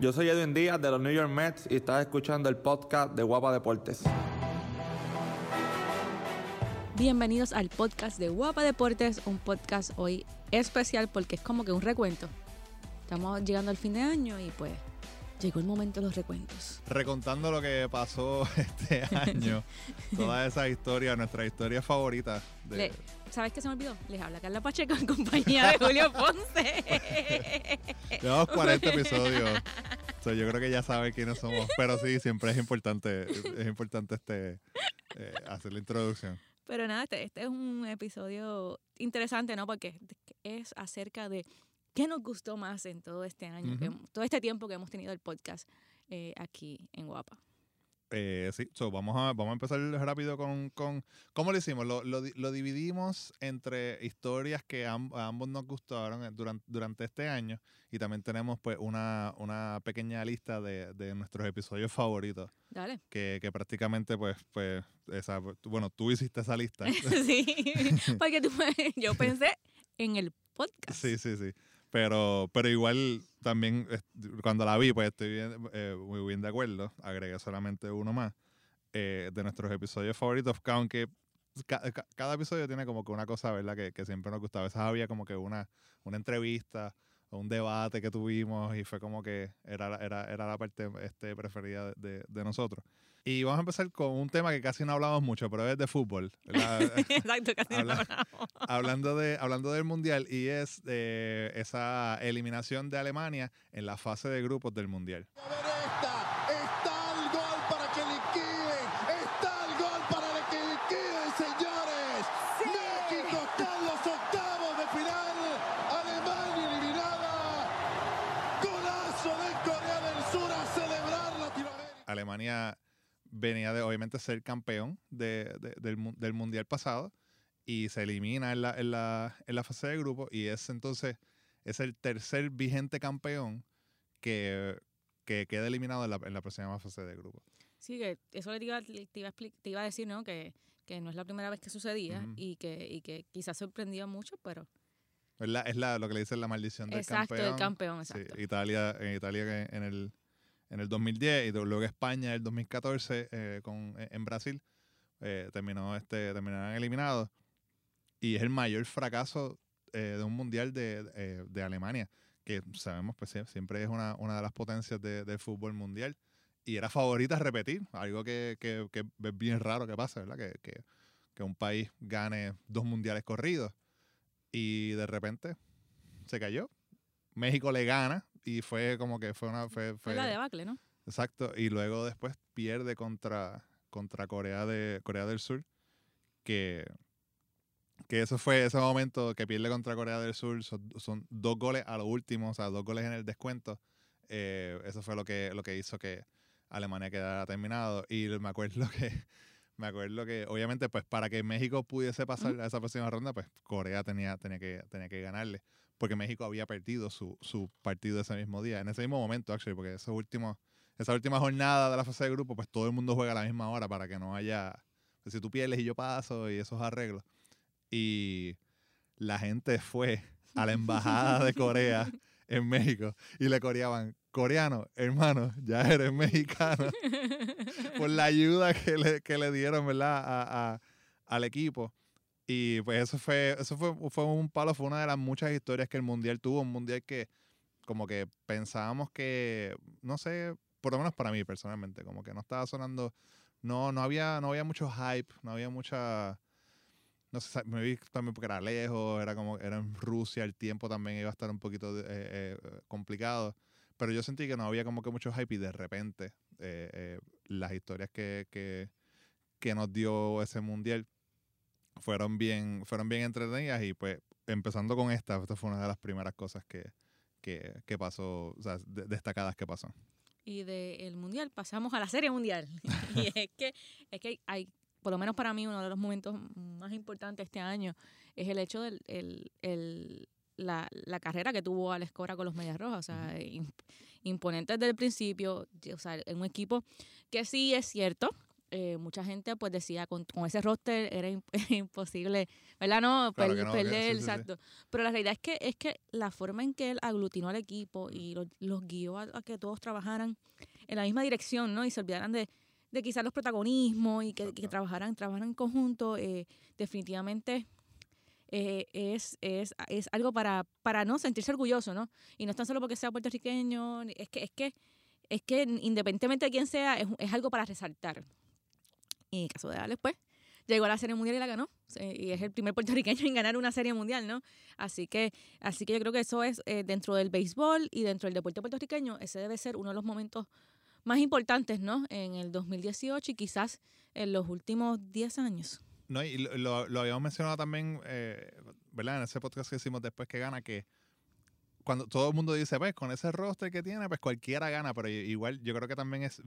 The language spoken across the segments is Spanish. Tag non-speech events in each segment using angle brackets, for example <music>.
Yo soy Edwin Díaz de los New York Mets y estás escuchando el podcast de Guapa Deportes. Bienvenidos al podcast de Guapa Deportes, un podcast hoy especial porque es como que un recuento. Estamos llegando al fin de año y pues llegó el momento de los recuentos. Recontando lo que pasó <laughs> este año, todas esas historias, nuestras historias favoritas. De... Le- ¿Sabes qué se me olvidó? Les habla Carla Pacheco en compañía de Julio Ponce. <laughs> Llevamos 40 episodios. So, yo creo que ya saben quiénes somos. Pero sí, siempre es importante, es importante este eh, hacer la introducción. Pero nada, este, este es un episodio interesante, ¿no? Porque es acerca de qué nos gustó más en todo este año, todo este tiempo que hemos tenido el podcast eh, aquí en Guapa. Eh, sí, so, vamos, a, vamos a empezar rápido con, con ¿cómo lo hicimos? Lo, lo, di- lo dividimos entre historias que a ambos nos gustaron durante, durante este año y también tenemos pues una, una pequeña lista de, de nuestros episodios favoritos Dale. que, que prácticamente pues, pues esa, bueno, tú hiciste esa lista. <laughs> sí, porque tú- yo pensé en el podcast. Sí, sí, sí. Pero, pero igual también cuando la vi, pues estoy bien, eh, muy bien de acuerdo. Agregué solamente uno más eh, de nuestros episodios favoritos, que aunque ca- ca- cada episodio tiene como que una cosa, ¿verdad? Que, siempre nos gustaba. A veces había como que una, una entrevista un debate que tuvimos y fue como que era, la- era, era la parte este, preferida de, de nosotros. Y vamos a empezar con un tema que casi no hablamos mucho, pero es de fútbol. <laughs> Exacto, casi no Habla- hablamos. hablando, de, hablando del Mundial y es eh, esa eliminación de Alemania en la fase de grupos del Mundial. A ver esta, está el gol para que liquiden, está el gol para que liquiden, señores. México está en los octavos de final, Alemania eliminada. Golazo de Corea del Sur a celebrar Latinoamérica. Alemania venía de obviamente ser campeón de- de- del, del Mundial pasado y se elimina en la, en, la, en la fase de grupos y es entonces es el tercer vigente campeón que, que queda eliminado en la, en la próxima fase de grupos. Sí, que eso le iba, te iba, a, te iba a decir, ¿no? Que, que no es la primera vez que sucedía Ujú. y, que, y que quizás sorprendió mucho, pero Es, la- es la- lo que le dicen la maldición del exacto, campeón. el campeón, Sí, exacto. Italia, en Italia en el, en el 2010 y luego España en el 2014 eh, con, en Brasil eh, terminó este, terminaron eliminados. Y es el mayor fracaso eh, de un mundial de, eh, de Alemania que sabemos pues sie- siempre es una, una de las potencias de- del fútbol mundial. Y era favorita a repetir algo que, que, que es bien raro que pasa ¿verdad? Que, que, que un país gane dos mundiales corridos y de repente se cayó. México le gana y fue como que fue una fue, Fue la debacle, ¿no? Exacto, y luego después pierde contra, contra Corea, de, Corea del Sur, que, que eso fue ese momento que pierde contra Corea del Sur, son, son dos goles a lo último, o sea, dos goles en el descuento. Eh, eso fue lo que, lo que hizo que Alemania quedara terminado. Y me acuerdo que, <laughs> me acuerdo que, obviamente, pues para que México pudiese pasar a esa próxima ronda, pues Corea tenía, tenía, que, tenía que ganarle. Porque México había perdido su, su partido ese mismo día, en ese mismo momento, actually, porque esos últimos esa última jornada de la fase de grupo, pues todo el mundo juega a la misma hora para que no haya. pues, si tú pierdes y yo paso y esos arreglos. Y la gente fue a la embajada de Corea <laughs> en México y le coreaban, coreano, hermano, ya eres mexicano. <laughs> Por la ayuda que le, que le dieron, ¿verdad? A- a- al equipo. Y pues eso fue, eso fue, fue un palo, fue una de las muchas historias que el Mundial tuvo, un Mundial que como que pensábamos que, no sé, por lo menos para mí personalmente, como que no estaba sonando, no, no había, no había mucho hype, no había mucha, no sé, me vi también porque era lejos, era como, era en Rusia, el tiempo también iba a estar un poquito eh, eh, complicado, pero yo sentí que no había como que mucho hype y de repente eh, eh, las historias que, que, que nos dio ese mundial fueron bien, fueron bien entretenidas y pues empezando con esta, esta fue una de las primeras cosas que, que, que pasó, o sea, de- destacadas que pasó. Y del mundial pasamos a la serie mundial. <laughs> y es que, es que hay, por lo menos para mí, uno de los momentos más importantes este año es el hecho del el, el- la, la carrera que tuvo Alex Cora con los Medias Rojas. O sea, imp- imponente desde el principio. O sea, en un equipo que sí es cierto, eh, mucha gente pues decía con, con ese roster era im- <laughs> imposible, ¿verdad? No, Claro Per- que no, que- perder, sí, sí, sí. exacto. Pero la realidad es que es que la forma en que él aglutinó al equipo y los, los guió a, a que todos trabajaran en la misma dirección, ¿no? Y se olvidaran de, de quizás los protagonismos y que, trabajaran, trabajaran en conjunto, eh, definitivamente eh, es, es, es algo para, para no sentirse orgulloso, ¿no? Y no es tan solo porque sea puertorriqueño, es que, es que, es que independientemente de quién sea, es, es algo para resaltar. Y en caso de Alex, pues, llegó a la Serie Mundial y la ganó. Y es el primer <laughs> puertorriqueño en ganar una Serie Mundial, ¿no? Así que, así que yo creo que eso es eh, dentro del béisbol y dentro del deporte puertorriqueño, ese debe ser uno de los momentos más importantes, ¿no? En el 2018 y quizás en los últimos 10 años. No, y lo, habíamos mencionado también, eh, ¿verdad? En ese podcast que hicimos después que gana, que cuando todo el mundo dice, pues con ese roster que tiene, pues cualquiera gana, pero igual yo creo que también es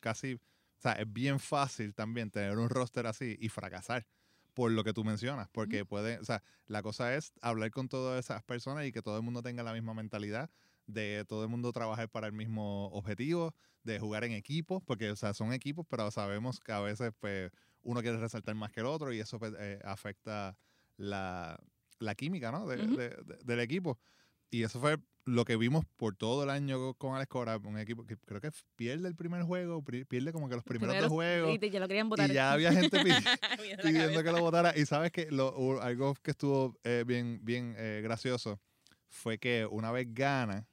casi, o sea, es bien fácil también tener un roster así y fracasar por lo que tú mencionas, porque puede, o sea, la cosa es hablar con todas esas personas y que todo el mundo tenga la misma mentalidad, de todo el mundo trabajar para el mismo objetivo, de jugar en equipos, porque, o sea, son equipos, pero sabemos que a veces, pues, uno quiere resaltar más que el otro y eso pues, eh, afecta la, la química ¿no? de- Ujú. de- de- del equipo. Y eso fue lo que vimos por todo el año con Alex Cora, un equipo que creo que pierde el primer juego, pierde como que los primeros dos juegos. Y te- ya lo querían votar. Y ya había gente <laughs> <laughs> pidiendo que lo votara. Y sabes que lo, algo que estuvo eh, bien, bien eh, gracioso fue que una vez gana,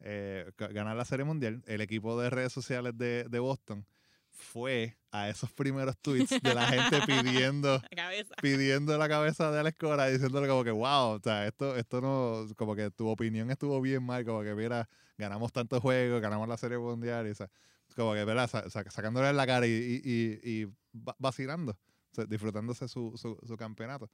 eh, ga- gana la Serie Mundial, el equipo de redes sociales de, de Boston fue a esos primeros tweets de la gente <laughs> pidiendo La cabeza. pidiendo la cabeza de Alex Cora diciéndole como que wow, o sea, esto, esto no, como que tu opinión estuvo bien mal, como que mira, ganamos tantos juegos, ganamos la serie mundial, y, o sea, como que, ¿verdad? Sa- sa- sacándole la cara y, y, y- y va- vacilando, o sea, disfrutándose su, su, su campeonato.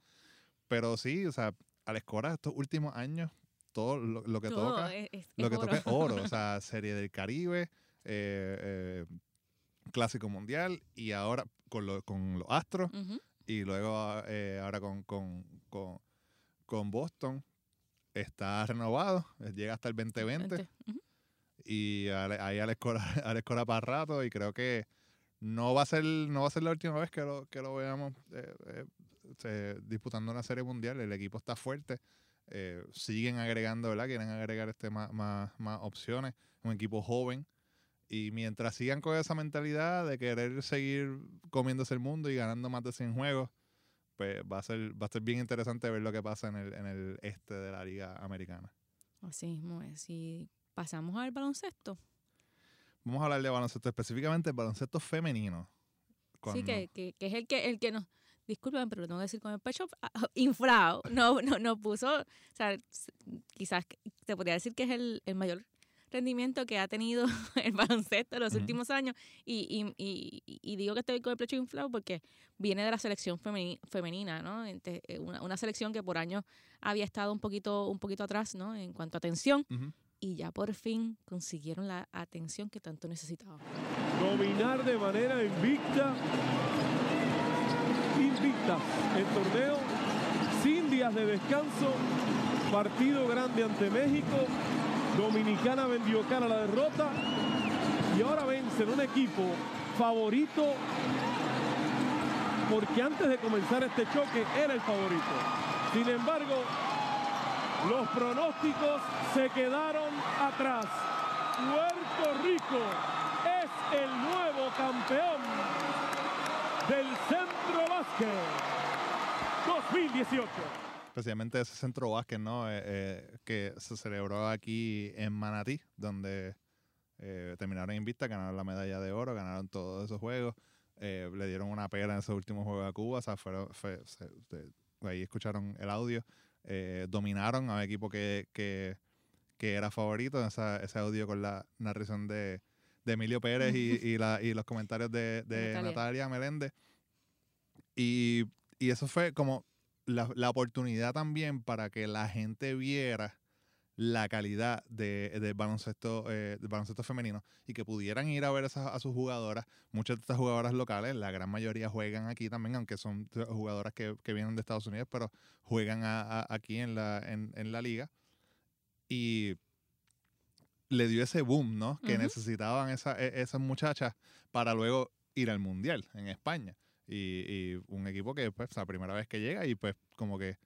Pero sí, o sea, Alex Cora estos últimos años, todo lo, lo que Todo toca, es- es- lo es que oro. toca es oro, o <laughs> sea, Serie del Caribe, eh, eh, Clásico Mundial y ahora con, lo- con los Astros y luego eh, ahora con, con, con, con Boston está renovado, eh, llega hasta el 2020 Ente- ujú. y ale- ahí Alex Cora, <laughs> Alex Cora para rato y creo que no va a ser no va a ser la última vez que lo, que lo veamos eh, eh, disputando una serie mundial, el equipo está fuerte, eh, siguen agregando, ¿verdad? Quieren agregar este más, más, más opciones, un equipo joven. Y mientras sigan con esa mentalidad de querer seguir comiéndose el mundo y ganando más de 100 juegos, pues va a ser, va a ser bien interesante ver lo que pasa en el, en el este de la liga americana. Así mismo es. Y pasamos al baloncesto. Vamos a hablar de baloncesto, específicamente el baloncesto femenino. Sí, que, que, que es el que, el que nos, disculpen, pero lo tengo que decir con el pecho ah, ah, inflado, no, no, no puso, o sea, quizás te podría decir que es el, el mayor rendimiento que ha tenido <laughs> el baloncesto en los Ujú. últimos años y, y, y, y digo que estoy con el pecho inflado porque viene de la selección femeni- femenina, ¿no? Ente- eh, Una, una selección que por años había estado un poquito, un poquito atrás, ¿no? En cuanto a atención Ujú. y ya por fin consiguieron la atención que tanto necesitaban. dominar de manera invicta, invicta el torneo, sin días de descanso, partido grande ante México, Dominicana vendió cara a la derrota y ahora vencen un equipo favorito porque antes de comenzar este choque era el favorito. Sin embargo, los pronósticos se quedaron atrás. Puerto Rico es el nuevo campeón del Centro Básquet 2018. Especialmente ese centro básquet, ¿no? Eh, eh, que se celebró aquí en Manatí, donde eh, terminaron invicta, ganaron la medalla de oro, ganaron todos esos juegos, eh, le dieron una pera en ese último juego a Cuba, o sea, fueron, fue- se- se- ahí escucharon el audio, eh, dominaron a un equipo que, que, que era favorito, esa- ese audio con la narración de, de Emilio Pérez y, <laughs> y, la- y los comentarios de, de Natalia. Natalia Meléndez. Y, y eso fue como la, la oportunidad también para que la gente viera la calidad de, del baloncesto eh, del baloncesto femenino y que pudieran ir a ver esas- a sus jugadoras. Muchas de estas jugadoras locales, la gran mayoría juegan aquí también, aunque son jugadoras que, que vienen de Estados Unidos, pero juegan a- a- aquí en la, en, en la liga. Y le dio ese boom, ¿no? Que necesitaban esa, e- esas muchachas para luego ir al Mundial en España. Y, y un equipo que, pues, la primera vez que llega y, pues, como que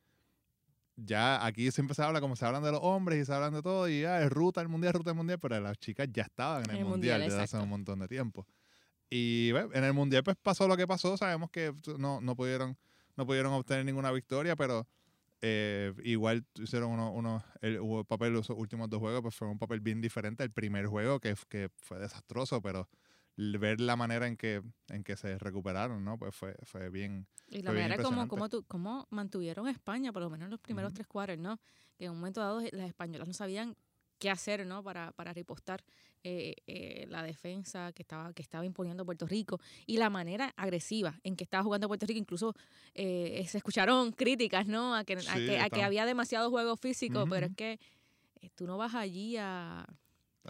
ya aquí siempre se habla como se hablan de los hombres y se hablan de todo y ya es ruta al mundial, ruta al mundial, pero las chicas ya estaban en el, el mundial, desde hace un montón de tiempo. Y bueno, en el mundial pues pasó lo que pasó, sabemos que no, no pudieron no pudieron obtener ninguna victoria, pero eh, igual hicieron uno, uno el, papel los últimos dos juegos, pues fue un papel bien diferente al primer juego que, que fue desastroso, pero ver la manera en que en que se recuperaron, ¿no? Pues fue fue bien Y la manera como, como, tu- como mantuvieron a España, por lo menos en los primeros tres cuartos, ¿no? Que en un momento dado las españolas no sabían qué hacer, ¿no? Para, para ripostar eh, eh, la defensa que estaba, que estaba imponiendo Puerto Rico y la manera agresiva en que estaba jugando Puerto Rico. Incluso eh, se escucharon críticas, ¿no? A que, a que, a que estamos- había demasiado juego físico, pero es que eh, tú no vas allí a,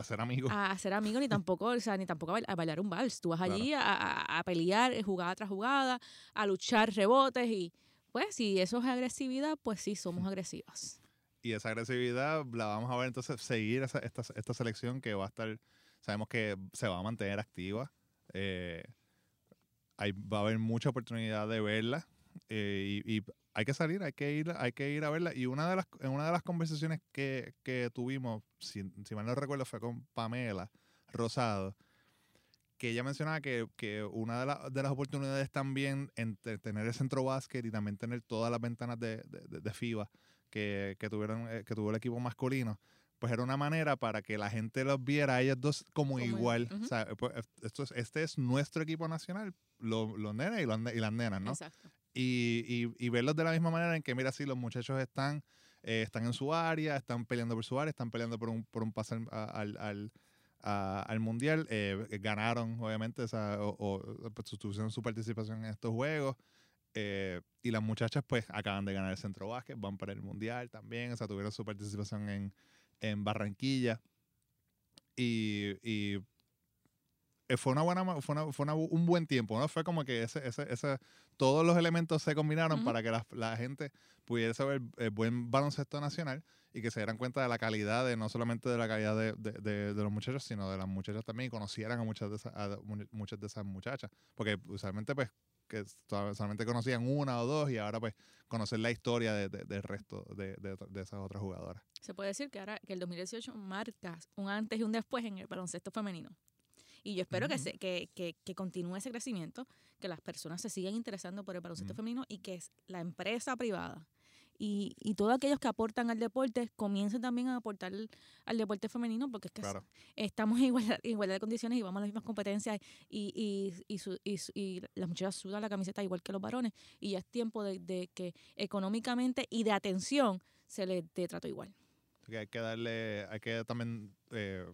hacer amigos. a ser amigo ni <laughs> tampoco, o sea, ni tampoco a bail- a bailar un vals. Tú vas allí a, a- a pelear eh, jugada tras jugada, a luchar rebotes y pues si eso es agresividad, pues sí, somos agresivas. Y esa agresividad la vamos a ver entonces seguir esa- esta, esta selección que va a estar, sabemos que se va a mantener activa. eh, hay, va a haber mucha oportunidad de verla eh, y, y hay que salir, hay que ir, hay que ir a verla. Y una de las, en una de las conversaciones que, que tuvimos, si, si mal no recuerdo, fue con Pamela Rosado, que ella mencionaba que, que una de, la- de las oportunidades también entre tener el centro básquet y también tener todas las ventanas de, de- de- FIBA que, que tuvieron eh, que tuvo el equipo masculino pues era una manera para que la gente los viera a ellas dos como, Como igual ujú. o sea, pues, esto es, este es nuestro equipo nacional los, los nenes y, los y las nenas ¿no? Exacto. Y, y, verlos de la misma manera en que, mira, sí, los muchachos están, eh, están en su área, están peleando por su área, están peleando por un, por un pase al, al, al- mundial, eh, ganaron, obviamente, esa, o, pues, tuvieron su participación en estos juegos. eh, y las muchachas, pues, acaban de ganar el centro básquet, van para el mundial también, o sea, tuvieron su participación en, en Barranquilla. Y, fue una buena fue, una- fue un buen tiempo no fue como que ese, ese, ese todos los elementos se combinaron para que la, la gente pudiese ver eh, buen baloncesto nacional y que se dieran cuenta de la calidad de no solamente de la calidad de, de- de- de los muchachos sino de las muchachas también y conocieran a muchas de esas a muchas de esas muchachas. Porque usualmente pues que so- solamente conocían una o dos y ahora pues conocer la historia de- de- del resto de, de, de esas otras jugadoras. Se puede decir que ahora que el 2018 marca un antes y un después en el baloncesto femenino. Y yo espero que, Ujú. se, que, que, que continúe ese crecimiento, que las personas se sigan interesando por el baloncesto Ujú. femenino y que la empresa privada y, y todos aquellos que aportan al deporte comiencen también a aportar al deporte femenino porque es que claro estamos en igualdad, igualdad de condiciones y vamos a las mismas competencias y, y, y, su- y y las muchachas sudan la camiseta igual que los varones y ya es tiempo de, de que económicamente y de atención se les dé trato igual. que hay que darle, hay que también eh,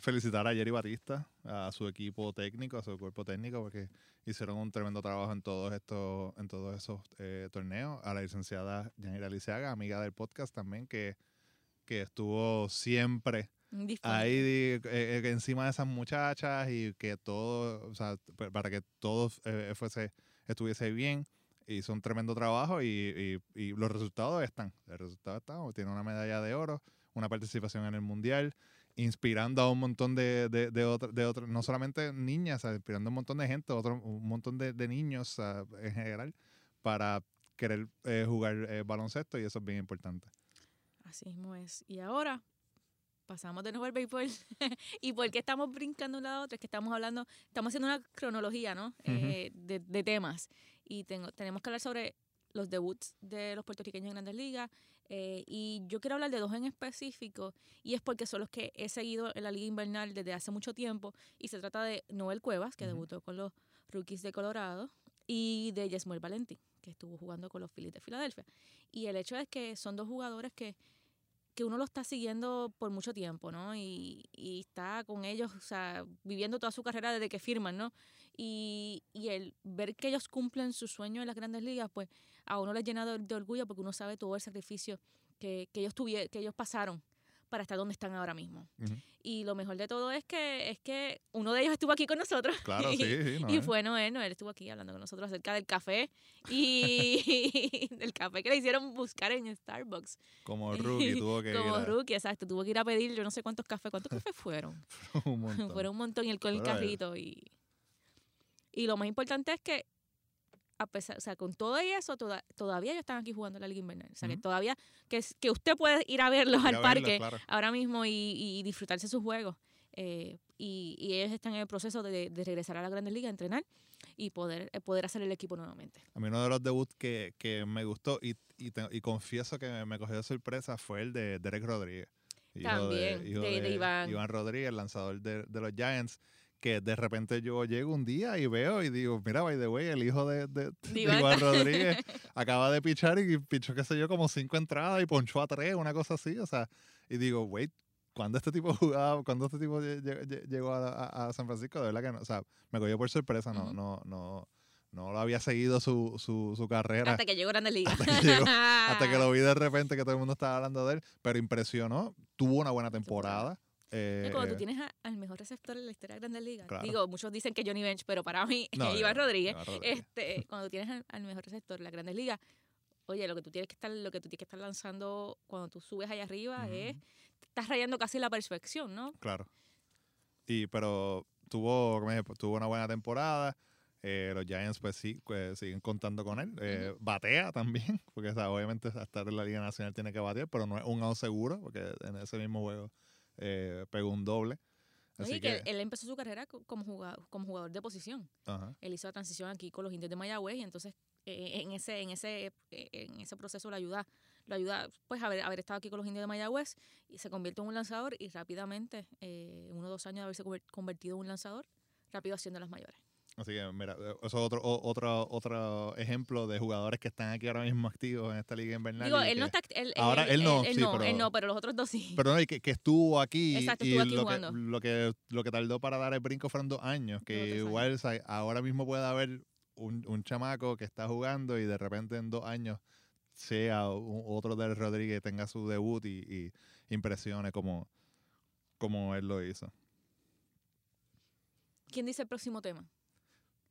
felicitar a Jerry Batista, a su equipo técnico, a su cuerpo técnico, porque hicieron un tremendo trabajo en todos estos, en todos esos eh, torneos. A la licenciada Yanira Lisiaga, amiga del podcast también, que, que estuvo siempre ahí eh, eh, encima de esas muchachas y que todo, o sea, para que todo eh, fuese, estuviese bien. Hizo un tremendo trabajo y, y- y los resultados están. El resultado está, tiene una medalla de oro, una participación en el mundial, inspirando a un montón de, de, de otro- de otros, no solamente niñas, o sea, inspirando a un montón de gente, otro, un montón de, de niños o sea, en general, para querer eh, jugar eh, baloncesto y eso es bien importante. Así mismo es. Y ahora pasamos de nuevo al béisbol. <laughs> ¿Y por qué estamos brincando de un lado a otro? Es que estamos hablando, estamos haciendo una cronología, ¿no? Eh, de, de temas. Y tengo, tenemos que hablar sobre los debuts de los puertorriqueños en Grandes Ligas. Eh, y yo quiero hablar de dos en específico, y es porque son los que he seguido en la Liga Invernal desde hace mucho tiempo. Y se trata de Noel Cuevas, que debutó con los Rookies de Colorado, y de Yesmuel Valentín, que estuvo jugando con los Phillies de Filadelfia. Y el hecho es que son dos jugadores que que uno lo está siguiendo por mucho tiempo, ¿no? Y, y está con ellos, o sea, viviendo toda su carrera desde que firman, ¿no? Y, y el ver que ellos cumplen su sueño en las grandes ligas, pues a uno les llena de, de orgullo porque uno sabe todo el sacrificio que, que ellos tuvieron, que ellos pasaron para estar donde están ahora mismo. Y lo mejor de todo es que es que uno de ellos estuvo aquí con nosotros. Claro, <laughs> Y- sí, sí. no, y eh. fue Noel, Noel estuvo aquí hablando con nosotros acerca del café y <laughs> del café que le hicieron buscar en Starbucks. Como <laughs> rookie tuvo que Como ir a- rookie, exacto. Tuvo que ir a pedir yo no sé cuántos cafés. ¿Cuántos cafés fueron? un montón. fueron un montón y él con el carrito y... Y lo más importante es que, a pesar, o sea, con todo eso, toda- todavía ellos están aquí jugando la Liga Invernal. O sea, que Ujú. todavía, que, que usted puede ir a verlos Ir a al verlo, parque claro. ahora mismo y, y disfrutarse sus juegos. Eh, y, y ellos están en el proceso de, de regresar a la Grandes Ligas a entrenar y poder, eh, poder hacer el equipo nuevamente. A mí uno de los debuts que, que me gustó y, y, te- y confieso que me, me cogió de sorpresa fue el de Derek Rodríguez. hijo También, de- de Iván. Rodríguez, el lanzador de, de los Giants, que de repente yo llego un día y veo y digo, mira, by the way, el hijo de, de, de Iván. Rodríguez <laughs> acaba de pichar y pichó, qué sé yo, como cinco entradas y ponchó a tres, una cosa así, o sea, y digo, wait, ¿cuándo este tipo <laughs> jugaba, cuando este tipo lle- lle- lle- llegó a, a- a San Francisco? De verdad que no, o sea, me cogió por sorpresa, no, Ujú. no, no, no lo había seguido su, su, su carrera Hasta que llegó Grandes Ligas. Hasta que llegó- hasta que lo <laughs> vi de repente que todo el mundo estaba hablando de él, pero impresionó, tuvo una buena temporada. Eh, cuando eh, tú tienes a- al mejor receptor en la historia de Grandes Ligas. Claro. Digo, muchos dicen que Johnny Bench, pero para mí, <laughs> no, <laughs> Iván no, Rodríguez. Este, <laughs> cuando tienes al, al mejor receptor en la Grandes Ligas, oye, lo que tú tienes que estar, lo que tú tienes que estar lanzando cuando tú subes allá arriba es, estás rayando casi la perfección, ¿no? Claro. Y pero tuvo, tuvo una buena temporada. eh, los Giants pues sí, pues, siguen contando con él. Eh, Batea también, porque o sea, obviamente hasta estar en la Liga Nacional tiene que batear, pero no es un out seguro, porque en ese mismo juego eh, pegó un doble. Así Y que, que, él empezó su carrera co- como jugador, como jugador de posición. ajá, Él hizo la transición aquí con los indios de Mayagüez y entonces eh, en ese, en ese, eh, en ese proceso lo ayuda, lo ayuda pues haber, haber estado aquí con los indios de Mayagüez y se convierte en un lanzador y rápidamente, eh, uno o dos años de haberse conver- convertido en un lanzador, rápido haciendo las mayores. Así que, mira, eh, eso es otro, otro, otro ejemplo de jugadores que están aquí ahora mismo activos en esta liga invernal. Digo, él no está, él, ahora él no, sí, no, pero- él no, pero los otros dos sí. <laughs> Pero no, y que, que estuvo aquí Exacto, y estuvo aquí lo, jugando. que, lo, que, lo que tardó para dar el brinco fueron dos años. Que Dos igual sea, ahora mismo puede haber un, un chamaco que está jugando y de repente en dos años sea otro del Rodríguez tenga su debut y, y impresione como, como él lo hizo. ¿Quién dice el próximo tema?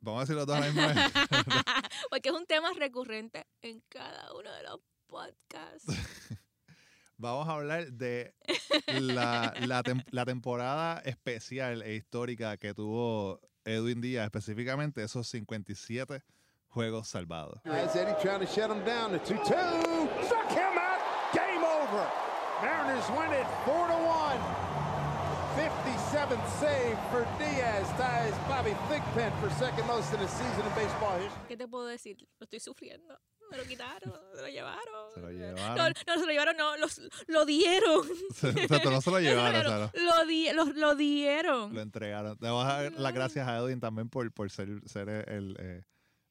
Vamos a decirlo todos a la misma vez. <laughs> Porque es un tema recurrente en cada uno de los podcasts. <laughs> Vamos a hablar de la, la, tem- la temporada especial e histórica que tuvo Edwin Díaz, específicamente esos 57 juegos salvados. As Eddie trying to shut him down. The 2 2. Struck him out. Game over. Mariners win it 4 to 1. 57th save for Diaz ties Bobby Thigpen for second most in a season in baseball history. ¿Qué te puedo decir? Lo estoy sufriendo. Me lo quitaron, se lo llevaron. Se lo No, llevaron. no, se lo llevaron, no, los, lo dieron. <laughs> Exacto, no se lo <laughs> llevaron, sea, lo- di- lo, lo dieron. lo entregaron. Le vamos a dar las gracias a Edwin también por, por ser, ser el, eh,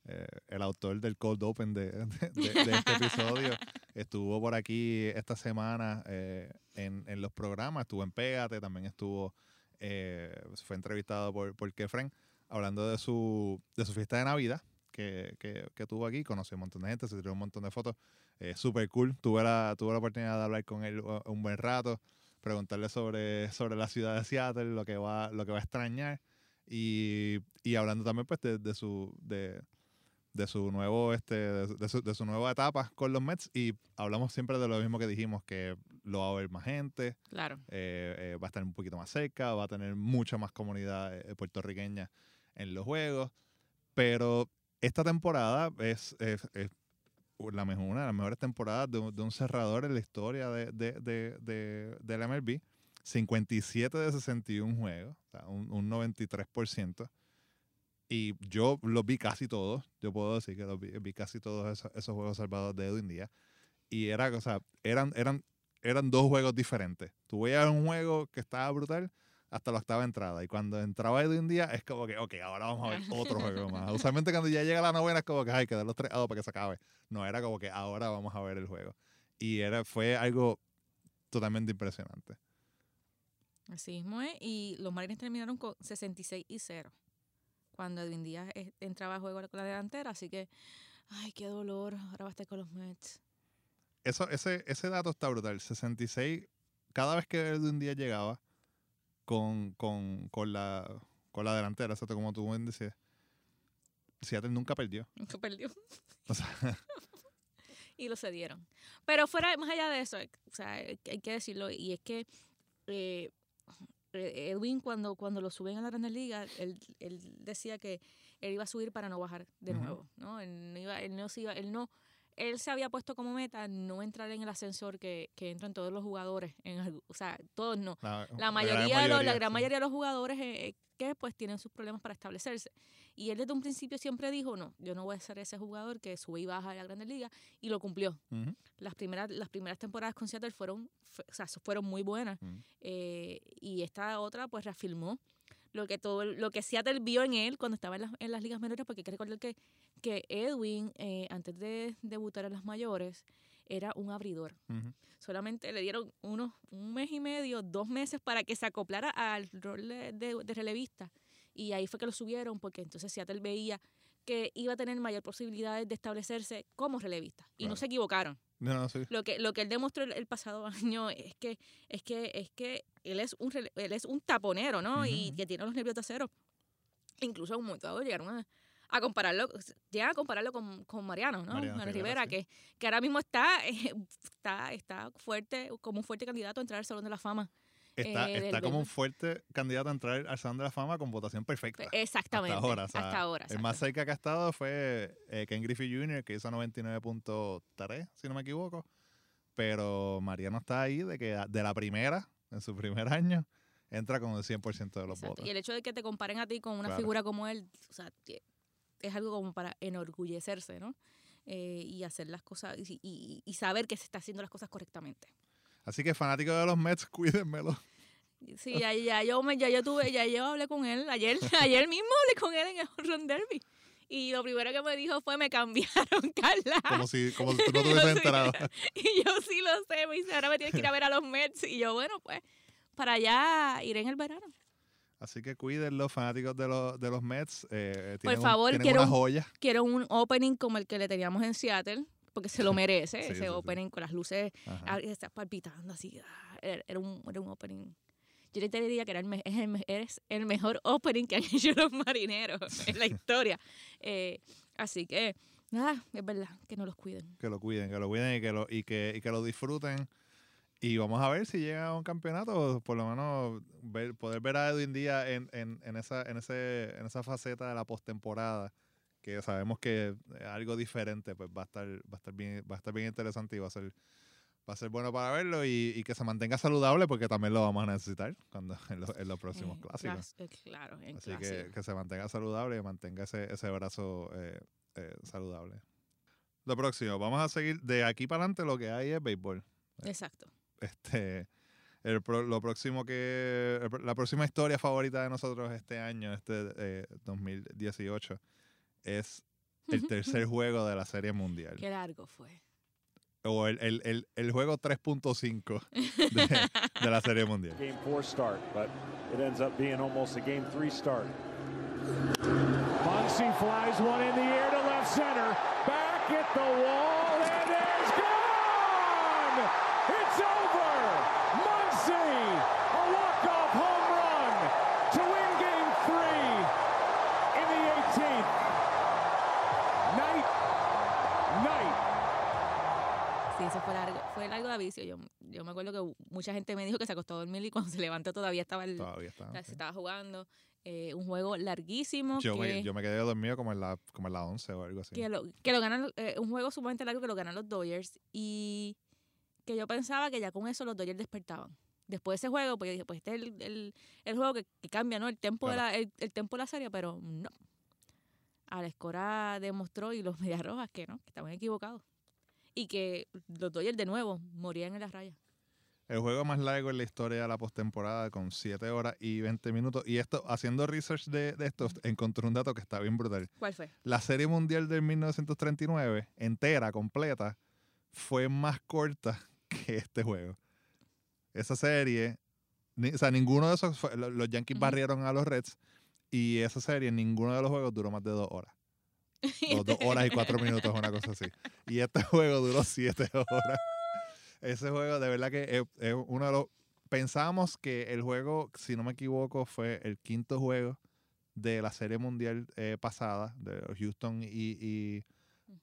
eh, el autor del Cold Open de, de- de- de este <laughs> episodio. Estuvo por aquí esta semana eh, en, en los programas, estuvo en Pégate, también estuvo, eh, fue entrevistado por, por Kefren, hablando de su, de su fiesta de Navidad que, que, que tuvo aquí, conoció un montón de gente, se tiró un montón de fotos, eh, súper cool, tuve la, tuve la oportunidad de hablar con él uh, un buen rato, preguntarle sobre, sobre la ciudad de Seattle, lo que va, lo que va a extrañar, y, y hablando también pues de, de su... De, de su nuevo este de su, de su nueva etapa con los Mets. Y hablamos siempre de lo mismo que dijimos que lo va a ver más gente Claro. eh, eh, va a estar un poquito más cerca va a tener mucha más comunidad eh, puertorriqueña en los juegos pero esta temporada es, es- es la mejor, una de las mejores temporadas de, un- de un cerrador en la historia de, de, de, de, del MLB 57 de 61 juegos o sea, un, un 93% y yo los vi casi todos. Yo puedo decir que los vi, vi casi todos esos, esos juegos salvados de Edwin Díaz. Y era, o sea, eran, eran, eran dos juegos diferentes. Tú veías un juego que estaba brutal hasta la octava entrada. Y cuando entraba Edwin Díaz, es como que, ok, ahora vamos a ver otro juego más. <laughs> Usualmente cuando ya llega la novena es como que hay que dar los tres dados para que se acabe. No, era como que ahora vamos a ver el juego. Y era, fue algo totalmente impresionante. Así mismo es. Y los Marines terminaron con 66 y 0. Cuando Edwin Díaz eh, entraba a juego con la delantera. Así que, ay, qué dolor. Ahora va a estar con los Mets. Eso, ese, ese dato está brutal. 66, cada vez que Edwin Díaz llegaba con, con, con, la, con la delantera, exacto, como tú bien decías, Seattle nunca perdió. Nunca perdió. O sea, <laughs> y lo cedieron. Pero fuera, más allá de eso, o sea, hay que- decirlo, y es que eh, eh, Edwin cuando, cuando lo suben a la Grandes Ligas, él, él decía que él iba a subir para no bajar de Ujú. nuevo, ¿no? Él no iba, él no se iba, él no, él se había puesto como meta no entrar en el ascensor que, que entran todos los jugadores, en, o sea, todos no. La, La gran mayoría, de los- la gran sí. mayoría de los jugadores eh, eh, que pues tienen sus problemas para establecerse. Y él desde un principio siempre dijo, no, yo no voy a ser ese jugador que sube y baja de la Grandes Ligas, y lo cumplió. Las primeras, las primeras temporadas con Seattle fueron, fue- o sea, fueron muy buenas. Eh, y esta otra pues reafirmó lo que todo lo que Seattle vio en él cuando estaba en las, en las ligas menores porque hay que recordar que, que Edwin eh, antes de debutar en las mayores era un abridor Ujú. solamente le dieron unos un mes y medio dos meses para que se acoplara al rol de, de- relevista y ahí fue que lo subieron porque entonces Seattle veía que iba a tener mayor posibilidades de establecerse como relevista y no Claro. se equivocaron No, no, sí. lo que lo que él demostró el, el pasado <laughs> año es que es que es que él es un él es un taponero no y Ujú. que tiene los nervios de acero incluso en un momento dado llegaron a, a compararlo llegan a compararlo con, con Mariano no Mariano Mariano Rivera, sí. que, que ahora mismo está eh, está está fuerte como un fuerte candidato a entrar al salón de la fama Está, eh, está como un fuerte candidato a entrar al Salón de la Fama con votación perfecta. exactamente Hasta ahora. o sea, hasta ahora El más cerca que ha estado fue eh, Ken Griffey Jr., que hizo 99.3, si no me equivoco. Pero Mariano está ahí de que de la primera, en su primer año, entra con el 100% de los Exacto. votos. y el hecho de que te comparen a ti con una Claro. figura como él o sea es algo como para enorgullecerse no Eh, y hacer las cosas y, y- y saber que se está haciendo las cosas correctamente Así que fanáticos de los Mets, <laughs> cuídenmelo. Sí, ya, ya yo me, ya yo tuve, ya yo hablé con él ayer, <laughs> ayer mismo hablé con él en el Run Derby. Y lo primero que me dijo fue me cambiaron, <laughs> Carla. Como si, como si tú no te hubieses enterado. Y yo sí lo sé, me dice, ahora me tienes que ir a ver a los Mets. Y yo, bueno, pues, para allá iré en el verano. Así que cuídenlo, fanáticos de los, de los Mets. eh, Por tienen un- favor, tienen quiero una un- joya. Quiero un opening como el que le teníamos en Seattle, porque se lo <laughs> merece, Sí, ese sí, sí. opening con las luces Ajá. ah, está palpitando así. ah, Era, era un, era un opening. Yo le diría que era el, es, el, es el mejor <laughs> opening que han hecho los marineros en la historia. Eh, así que, nada, es verdad, que no los cuiden. que lo cuiden, que lo cuiden y que lo, y que, y que lo disfruten. Y vamos a ver si llega a un campeonato, por lo menos ver, poder ver a Edwin Díaz en, en, en, esa, en, ese, en esa faceta de la postemporada, que sabemos que es algo diferente, pues va a estar, va a estar bien, va a estar bien interesante y va a ser, va a ser bueno para verlo y, y que se mantenga saludable porque también lo vamos a necesitar cuando <laughs> en, los- en los próximos Eh, clásicos. claro, en Así que, clásico. que se mantenga saludable y mantenga ese, ese brazo eh, eh, saludable. Lo próximo, vamos a seguir de aquí para adelante lo que hay es béisbol. Exacto. Este, el pro- lo próximo que, el la próxima historia favorita de nosotros este año, este eh, 2018, es el tercer juego de la Serie Mundial. Qué largo fue. O el, el, el, el juego 3.5 <laughs> de, de la Serie Mundial. Game four start, but it ends up being almost a game three start. Muncy flies one in the air to left center. Back at the wall, and it's gone! It's over! Muncy, a walk-off home run to win game three in the 18th. Night, night. Sí, eso fue largo de aviso. Yo, yo me acuerdo que mucha gente me dijo que se acostó a dormir y cuando se levantó todavía estaba, el, Todavía está. se estaba jugando. Eh, un juego larguísimo. Yo, que, me, yo me quedé dormido como en la, como en la 11 o algo así. que lo, que lo ganan, eh, un juego sumamente largo que lo ganan los Dodgers y que yo pensaba que ya con eso los Dodgers despertaban. Después de ese juego, pues yo dije, pues este es el, el, el juego que, que cambia, ¿no? El tempo, de la, el, el tempo de la serie, pero no. Alex Cora demostró y los <laughs> Medias Rojas que no, que estaban equivocados. Y que los Dodgers de nuevo morían en las rayas. El juego más largo en la historia de la postemporada con 7 horas y 20 minutos. Y esto, haciendo research de, de esto, encontré un dato que está bien brutal. ¿Cuál fue? La Serie Mundial del 1939, entera, completa, fue más corta <laughs> que este juego. Esa serie, ni- o sea, ninguno de esos, fue- lo- los Yankees barrieron a los Reds y esa serie, ninguno de los juegos duró más de dos horas. <laughs> Dos horas y cuatro minutos, una cosa así. Y este <laughs> juego duró siete horas. Ese juego, de verdad que es, es uno de los... Pensábamos que el juego, si no me equivoco, fue el quinto juego de la Serie Mundial eh, pasada, de Houston y, y,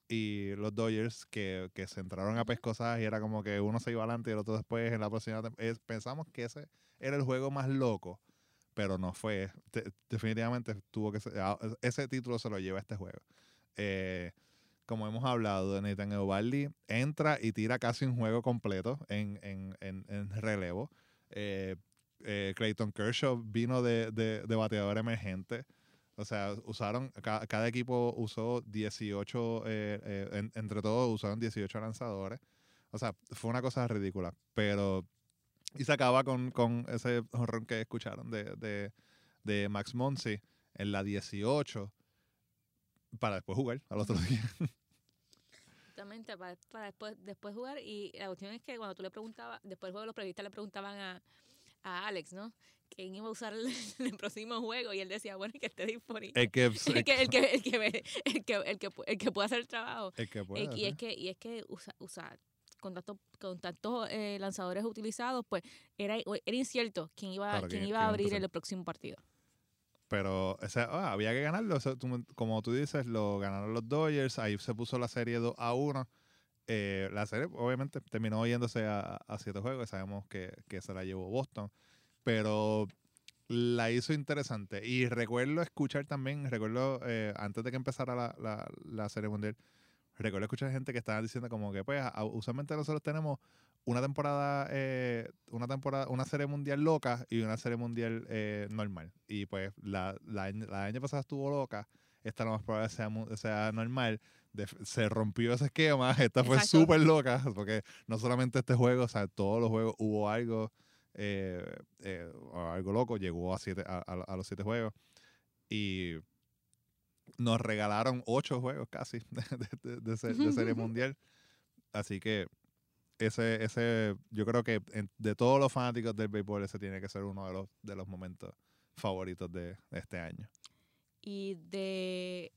y los Dodgers que, que se entraron a pescosas y era como que uno se iba adelante y el otro después en la próxima. es- pensamos que ese era el juego más loco, pero no fue. Te- definitivamente tuvo que ser. a- Ese título se lo lleva este juego. Eh, como hemos hablado, Nathan Eovaldi entra y tira casi un juego completo en, en, en, en relevo. Eh, eh, Clayton Kershaw vino de, de, de bateador emergente. O sea, usaron, ca- cada equipo usó 18, eh, eh, en- entre todos usaron 18 lanzadores. O sea, fue una cosa ridícula. Pero, y se acaba con, con ese horror que escucharon de, de, de Max Monsi en la 18 para después jugar al otro día. <laughs> Exactamente, para, para después, después jugar. Y la cuestión es que cuando tú le preguntabas, después del juego los periodistas le preguntaban a, a Alex, ¿no? ¿Quién iba a usar el, <laughs> el próximo juego? Y él decía, bueno, que esté disponible. El que, <laughs> El que, el, que, el, que, el, que, el, que, pu- el que pueda hacer el trabajo. el que pueda, Eh, y, es que, y es que usa, usa- con tantos, con tantos eh, lanzadores utilizados, pues era, era incierto quién iba, Claro, quién quién- iba a abrir el próximo partido. Pero ah, había que ganarlo. Como tú dices, lo ganaron los Dodgers. Ahí se puso la serie 2 a 1. Eh, la serie, obviamente, terminó yéndose a, a siete juegos. Sabemos que, que se la llevó Boston. Pero la hizo interesante. Y recuerdo escuchar también, recuerdo eh, antes de que empezara la, la, la serie mundial, recuerdo escuchar gente que estaba diciendo como que, pues, usualmente nosotros tenemos una temporada, eh, una temporada, una serie mundial loca y una serie mundial eh, normal. Y pues la, la, año- la año pasada estuvo loca, esta lo más probable sea, sea normal. De- se rompió ese esquema, <laughs> esta fue súper loca, porque no solamente este juego, o sea, todos los juegos hubo algo, eh, algo loco, llegó a, siete, a, a- a los siete juegos. Y nos regalaron ocho juegos casi <laughs> de, de- de se- de serie mundial. Así que ese, ese, yo creo que de todos los fanáticos del béisbol, ese tiene que ser uno de los, de los momentos favoritos de, este año. Y de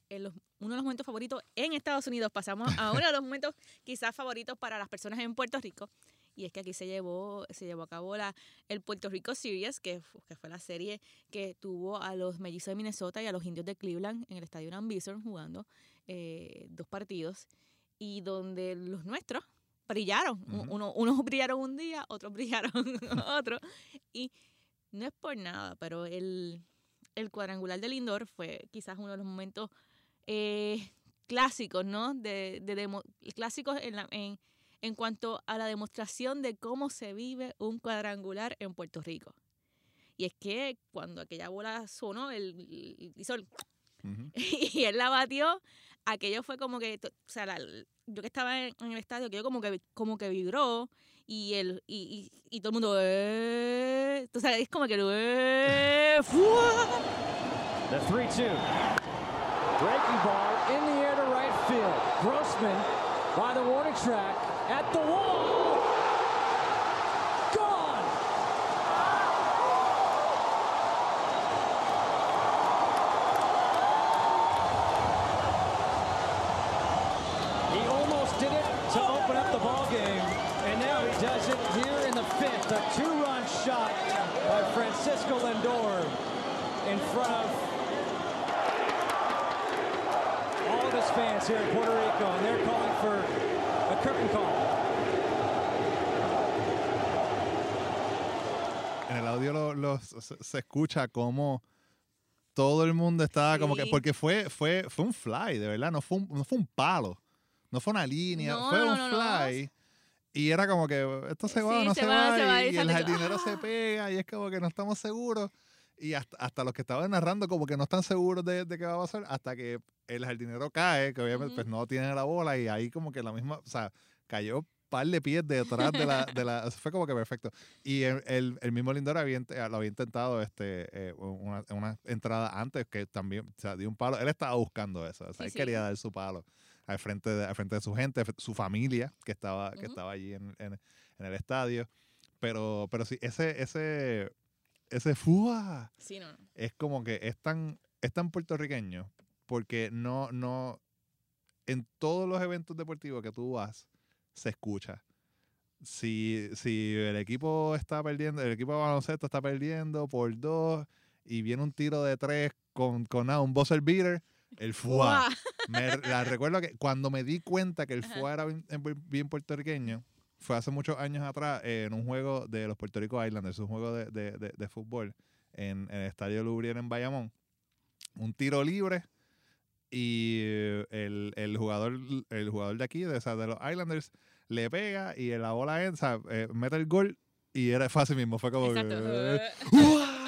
uno de los momentos favoritos en Estados Unidos pasamos a uno de los momentos quizás favoritos para las personas en Puerto Rico. Y es que aquí se llevó, se llevó a cabo la, el Puerto Rico Series, que, que fue la serie que tuvo a los mellizos de Minnesota y a los indios de Cleveland en el estadio Bison jugando eh, dos partidos. Y donde los nuestros brillaron. Uno- unos <laughs> brillaron un día, otros brillaron <laughs> otro. Y no es por nada, pero el, el cuadrangular de Lindor fue quizás uno de los momentos eh, clásicos, ¿no? De, de demo- clásicos en, la- en, en cuanto a la demostración de cómo se vive un cuadrangular en Puerto Rico. Y es que cuando aquella bola sonó, el, hizo el- <laughs> y él la batió, aquello fue como que, o sea, la- yo que estaba en, en el estadio, aquello como que, como que vibró y, el, y, y, y todo el mundo, eh, sea, es como que, eh. The 3-2. Breaking ball in the air to right field. Grossman by the warning track at the wall. Gone. He almost did it to open up the ball game, and now he does it here in the two-run shot by Francisco Lindor in front of all of his fans here in Puerto Rico, and they're calling for a curtain call. En el audio lo, lo- se, se escucha como todo el mundo estaba como que, Sí. porque fue, fue, fue un fly, de verdad, no fue un, no fue un palo, no fue una línea, No, fue no, un no, no. fly. Y era como que esto se va, Sí, no se se, va, va, se va, y, el jardinero se ¡ah! pega, y es como que no estamos seguros. Y hasta, hasta los que estaban narrando como que no están seguros de, de qué va a pasar, hasta que el jardinero cae, que obviamente pues no tiene la bola, y ahí como que la misma, o sea, cayó par de pies detrás de la, de la fue como que perfecto. Y el, el, el mismo Lindor había, int- lo había intentado este, eh, una, una entrada antes que también o sea, dio un palo. Él estaba buscando eso. O sea, Sí, él sí. quería dar su palo al frente de, al frente de su gente, su familia que estaba, que Ujú. estaba allí en, en- en el estadio. Pero, pero sí, ese, ese, ese ¡fua! Sí, no, no. es como que es tan, es tan puertorriqueño porque no, no, en todos los eventos deportivos que tú vas, se escucha. Si, si el equipo está perdiendo, el equipo de baloncesto está perdiendo por dos y viene un tiro de tres con, con nada, un buzzer beater, El FUA. ¡Guau! Me, la recuerdo que cuando me di cuenta que el. FUA era bien, bien puertorriqueño, fue hace muchos años atrás eh, en un juego de los Puerto Rico Islanders, un juego de, de- de- de fútbol en, en el Estadio Lubriel en Bayamón. Un tiro libre y eh, el, el jugador el jugador de aquí, de, o sea, de los Islanders, le pega y la bola entra, eh, mete el gol y era fácil mismo. Fue como que... <laughs>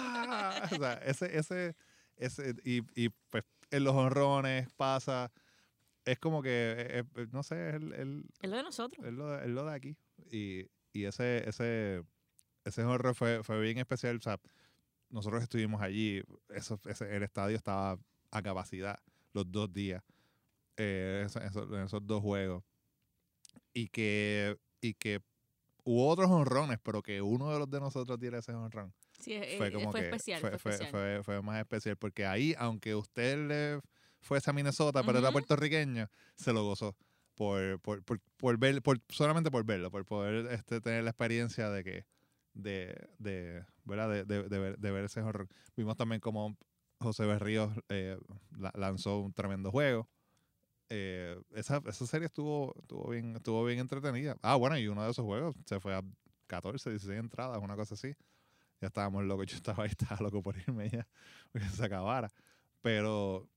O sea, ese, ese, ese, y, y pues en los honrones pasa, es como que, eh, eh, no sé, es el, el- Es lo de nosotros. es lo, de- es lo de aquí. Y, y ese, ese, ese honrón fue, fue bien especial. O sea, nosotros estuvimos allí, eso, ese- el estadio estaba a capacidad los dos días, eh, eso- eso- en esos dos juegos. Y que, y que hubo otros honrones, pero que uno de los de nosotros diera ese honrón Sí, fue eh, como fue que especial. fue, Fue, fue- especial. fue- fue más especial porque ahí aunque usted le fuese a Minnesota pero era Ujú. puertorriqueño se lo gozó por, por, por, por ver por solamente por verlo por poder este tener la experiencia de que de, de verdad de, de, de ver, de ver ese horror vimos también como José Berríos eh, la- lanzó un tremendo juego Eh, esa, esa serie estuvo, estuvo bien estuvo bien entretenida ah bueno y uno de esos juegos se fue a 14 16 entradas una cosa así ya estábamos locos, yo estaba ahí, <laughs> estaba loco por irme ya, porque se acabara. Pero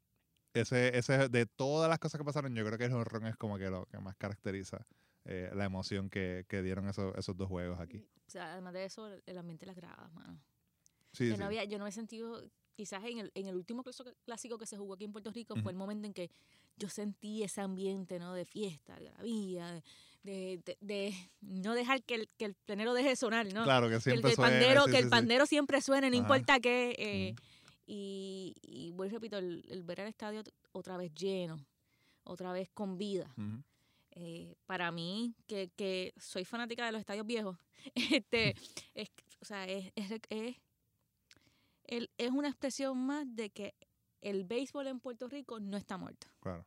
ese, ese, de todas las cosas que pasaron, yo creo que el honrón es como que lo que más caracteriza eh, la emoción que, que dieron esos, esos dos juegos aquí. O sea, además de eso, el ambiente de las gradas, mano. Sí, Yo sí. no, había, yo no he sentido, quizás en el, en el último clásico- que se jugó aquí en Puerto Rico, Ujú. fue el momento en que yo sentí ese ambiente, ¿no? De fiesta, de algarabía, de, de, de- de no dejar que el, que el plenero deje de sonar, ¿no? Claro, que que el, siempre que el suena, pandero, sí, que el sí. pandero siempre suene, no Ajá. importa qué. eh, y, y vuelvo repito, el, el ver el estadio otra vez lleno, otra vez con vida. Eh, para mí, que, que soy fanática de los estadios viejos, <laughs> este, <laughs> es, o sea, es, es, es, el- es una expresión más de que el béisbol en Puerto Rico no está muerto. Claro.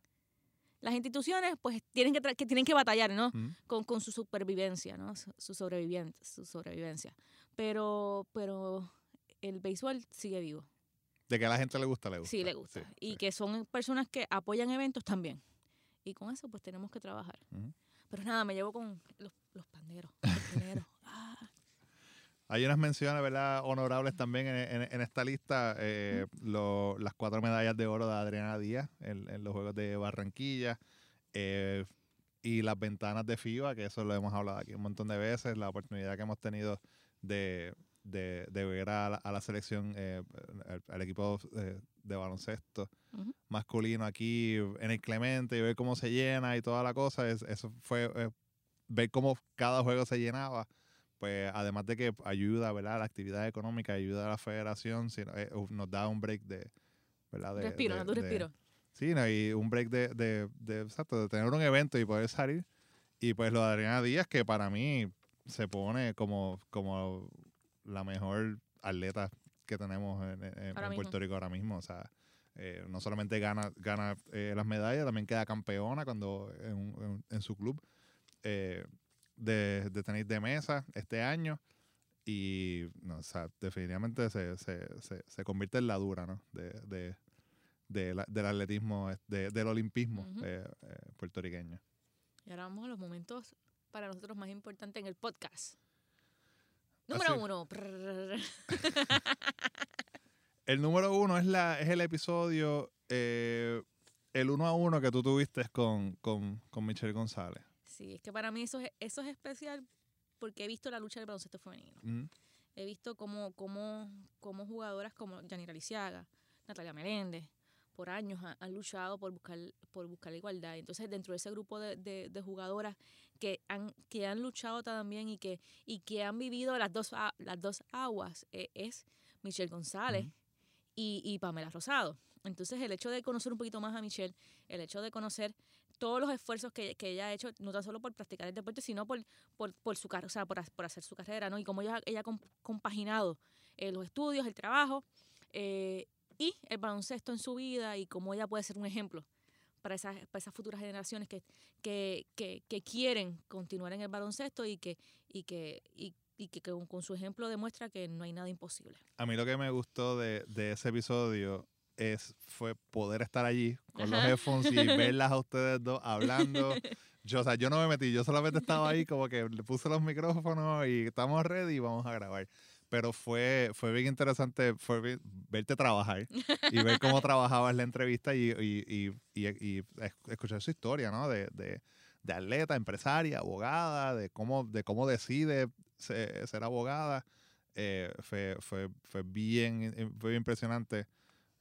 Las instituciones, pues, tienen que, que tienen que batallar, ¿no? Con, con su supervivencia, ¿no? Su, su sobreviviente, su sobrevivencia. Pero, pero el béisbol sigue vivo. De que a la gente le gusta, le gusta. Sí, le gusta. Sí, y sí. que son personas que apoyan eventos también. Y con eso, pues, tenemos que trabajar. Pero nada, me llevo con los, los panderos, los primeros. <laughs> Hay unas menciones, ¿verdad? Honorables también en, en- en esta lista. eh, lo- las cuatro medallas de oro de Adriana Díaz en, en los Juegos de Barranquilla. eh, y las ventanas de FIBA, que eso lo hemos hablado aquí un montón de veces. La oportunidad que hemos tenido de, de- de ver a la, a la selección, eh, al, al equipo eh, de baloncesto masculino aquí en el Clemente y ver cómo se llena y toda la cosa. es- eso fue ver cómo cada juego se llenaba pues además de que ayuda, ¿verdad? La actividad económica, ayuda a la federación, sino, eh, nos da un break de, ¿verdad? De, respiro, de- no, de- respiro. sí, no, y un break de, de, exacto, de tener un evento y poder salir. Y pues lo de Adriana Díaz, que para mí se pone como, como la mejor atleta que tenemos en, en- en. Puerto Rico ahora mismo. O sea, eh, no solamente gana, gana eh, las medallas, también queda campeona cuando en, en- en su club eh, de, de tenis de mesa este año. Y no, o sea, definitivamente se, se, se, se convierte en la dura, ¿no? De, de, de la- del atletismo, de- del olimpismo Ujú. eh, eh, puertorriqueño. Y ahora vamos a los momentos para nosotros más importantes en el podcast. Número Así. uno. <laughs> El número uno es, la, es el episodio, eh, el uno a uno que tú tuviste con, con, con Michelle González. Sí, es que para mí eso es, eso es especial porque he visto la lucha del baloncesto femenino. Ujú. He visto cómo, cómo, cómo jugadoras como Yanira Lisiaga, Natalia Meléndez, por años ha- han, luchado por buscar, por buscar la igualdad. Entonces, dentro de ese grupo de, de- de jugadoras que han, que han luchado también y que, y que han vivido las dos, las dos aguas, eh, es Michelle González y, y Pamela Rosado. Entonces, el hecho de conocer un poquito más a Michelle, el hecho de conocer todos los esfuerzos que, que ella ha hecho, no tan solo por practicar el deporte, sino por, por, por su o sea, por, por hacer su carrera, ¿no? Y cómo ella, ella ha comp- compaginado eh, los estudios, el trabajo eh, y el baloncesto en su vida y cómo ella puede ser un ejemplo para esas, para esas futuras generaciones que, que, que, quieren continuar en el baloncesto y que, y que, y, y que con, con su ejemplo demuestra que no hay nada imposible. A mí lo que me gustó de, de ese episodio es, fue poder estar allí con los headphones y verlas a <laughs> ustedes dos hablando. Yo, o sea, yo no me metí, yo solamente estaba ahí como que le puse los micrófonos y estamos ready y vamos a grabar. Pero fue, fue bien interesante fue bien- verte trabajar y ver cómo <laughs> trabajabas la entrevista y, y, y, y- y es- escuchar su historia, ¿no? De, de, de atleta, empresaria, abogada, de cómo, de cómo decide se- ser abogada. Eh, fue, fue, fue, bien, fue bien impresionante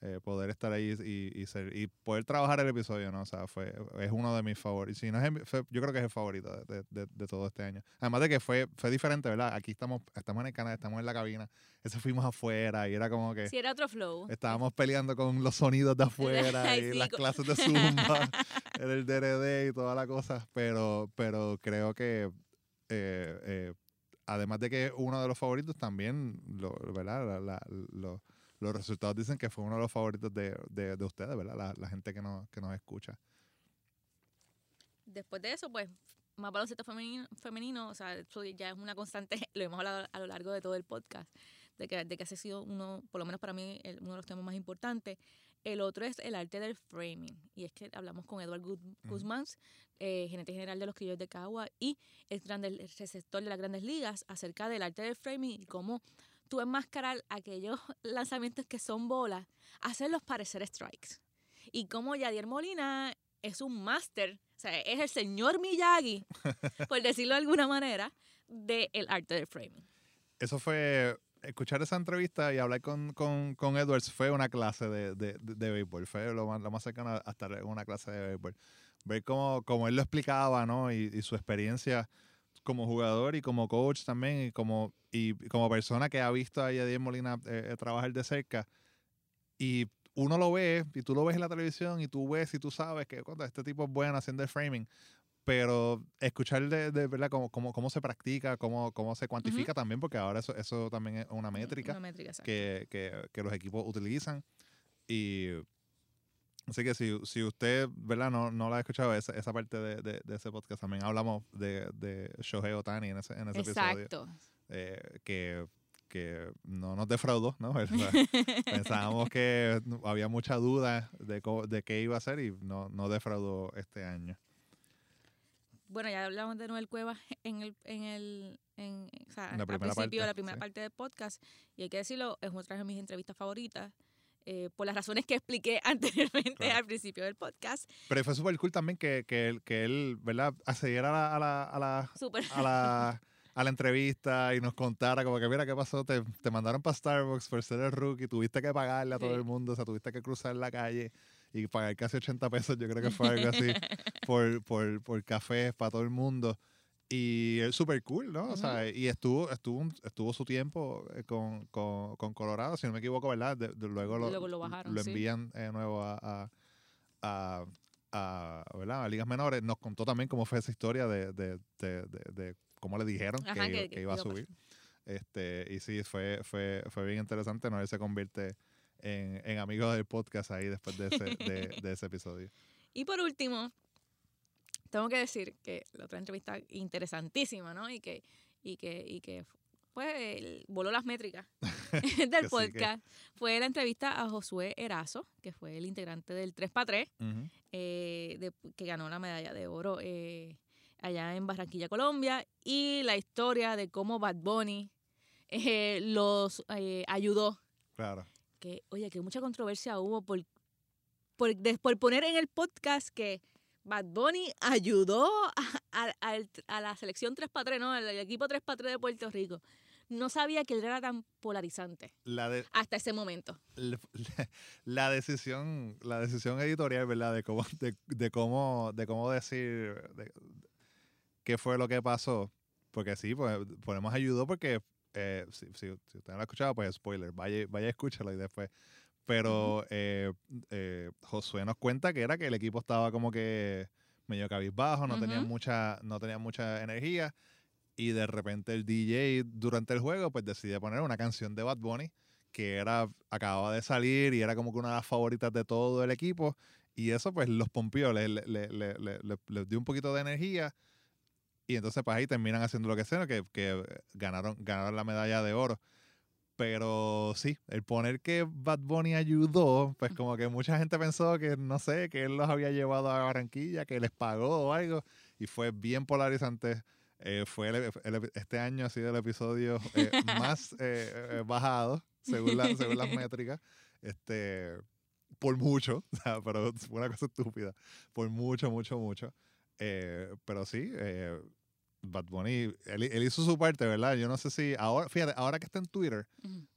eh, poder estar ahí y, y, ser, y poder trabajar el episodio, ¿no? O sea, fue, es uno de mis favoritos. Si no es fue- yo creo que es el favorito de, de- de todo este año. Además de que fue, fue diferente, ¿verdad? Aquí estamos, estamos en el canal, estamos en la cabina. Ese fuimos afuera y era como que Si era otro flow. estábamos peleando con los sonidos de afuera <laughs> y sí, las clases de <laughs> Zumba, en el DRD y toda la cosa. Pero, pero creo que eh, eh, además de que es uno de los favoritos, también lo, ¿verdad? La- la- lo- los resultados dicen que fue uno de los favoritos de, de- de ustedes, ¿verdad? La, la gente que nos, que nos escucha. Después de eso, pues, más baloncesto femenino, femenino, o sea, eso ya es una constante, <laughs> lo hemos hablado a lo largo de todo el podcast, de que, de que ese ha sido uno, por lo menos para mí, el- uno de los temas más importantes. El otro es el arte del framing, y es que hablamos con Edward Guz- Guzmán, eh, gerente general de los criollos de Cagua, y el, grande, el receptor de las grandes ligas, acerca del arte del framing y cómo tú enmascarar aquellos <laughs> lanzamientos que son bolas, hacerlos parecer strikes. Y cómo Yadier Molina es un máster, o sea, es el señor Miyagi, <laughs> por decirlo de alguna manera, del arte del framing. Eso fue, escuchar esa entrevista y hablar con, con, con Edwards fue una clase de, de, de, de béisbol, fue lo más, lo más cercano a estar en una clase de béisbol. Ver cómo, cómo él lo explicaba, ¿no? Y, y su experiencia como jugador y como coach también y como, y como persona que ha visto a Yadier Molina eh, eh, trabajar de cerca. Y uno lo ve, y tú lo ves en la televisión, y tú ves y tú sabes que cuando este tipo es bueno haciendo el framing, pero escuchar de, de verdad cómo, cómo, cómo se practica, cómo, cómo se cuantifica también, porque ahora eso, eso también es una métrica Una métrica, que, que, que los equipos utilizan. Y así que si, si usted, ¿verdad? No, no la ha escuchado, esa, esa parte de, de, de ese podcast también hablamos de, de Shohei Otani en ese, en ese episodio. Exacto. eh, que, que no nos defraudó, ¿no? <laughs> O sea, <laughs> Pensábamos que había mucha duda de, de qué iba a hacer y no, no defraudó este año. Bueno, ya hablamos de Noel Cuevas en el, en el, en, o sea, la al primera principio parte, la primera sí. parte del podcast. Y hay que decirlo, es otra de mis entrevistas favoritas. Eh, por las razones que expliqué <laughs> anteriormente Claro. al principio del podcast. Pero fue súper cool también que, que, él, que él, ¿verdad? Accediera a la, a la, a la, a la, a la entrevista y nos contara como que, mira, ¿qué pasó? Te, te mandaron para Starbucks por ser el rookie, tuviste que pagarle a todo Sí. el mundo, o sea, tuviste que cruzar la calle y pagar casi 80 pesos, yo creo que fue algo así, <laughs> por, por, por cafés para todo el mundo. Y es súper cool, ¿no? O sea, y estuvo, estuvo, estuvo su tiempo eh, con, con, con Colorado, si no me equivoco, ¿verdad? De- de- luego lo, Luego lo bajaron, lo envían de nuevo a, a, a, a, ¿verdad? a ligas menores. Nos contó también cómo fue esa historia de, de, cómo le dijeron Ajá, que, iba- que- que que iba a subir. Este, y sí, fue, fue, fue bien interesante. Noel se convierte en, en amigo del podcast ahí después de ese, de, <laughs> de ese episodio. Y por último, tengo que decir que la otra entrevista interesantísima, ¿no? Y que, y que, y que pues el- voló las métricas <laughs> <laughs> del que- podcast. Fue la entrevista a Josué Erazo, que fue el integrante del 3x3, Ujú. eh, de- que ganó la medalla de oro eh, allá en Barranquilla, Colombia, y la historia de cómo Bad Bunny eh, los ayudó Claro. que, oye, que mucha controversia hubo por, por, de- por poner en el podcast que Bad Bunny ayudó a, a- a la selección 3x3, ¿no? Al, equipo 3x3 de Puerto Rico. No sabía que él era tan polarizante La, de, hasta ese momento. la, <laughs> la decisión la decisión editorial verdad de cómo de, de cómo de cómo decir de- qué fue lo que pasó porque sí pues ponemos ayudó porque eh, si, si, si usted no lo ha escuchado pues spoiler vaya vaya escúchalo y después pero eh, eh, Josué nos cuenta que era que el equipo estaba como que medio cabizbajo no tenían Ujú. mucha no tenían mucha energía y de repente el DJ durante el juego pues decide poner una canción de Bad Bunny que era acababa de salir y era como que una de las favoritas de todo el equipo y eso pues los pompió, le- le- le- le- le- le- les dio un poquito de energía y entonces pues ahí terminan haciendo lo que sea, que, que ganaron, ganaron la medalla de oro. Pero sí, el poner que Bad Bunny ayudó, pues como que mucha gente pensó que, no sé, que él los había llevado a Barranquilla, que les pagó o algo, y fue bien polarizante. Eh, fue el- el- este año ha sido el episodio eh, <laughs> más eh, eh, bajado, según, la- según las métricas, este, por mucho, <laughs> o sea, pero fue una cosa estúpida, por mucho, mucho, mucho. Eh, pero sí, eh, Bad Bunny, él, él hizo su parte, ¿verdad? Yo no sé si ahora, fíjate, ahora que está en Twitter,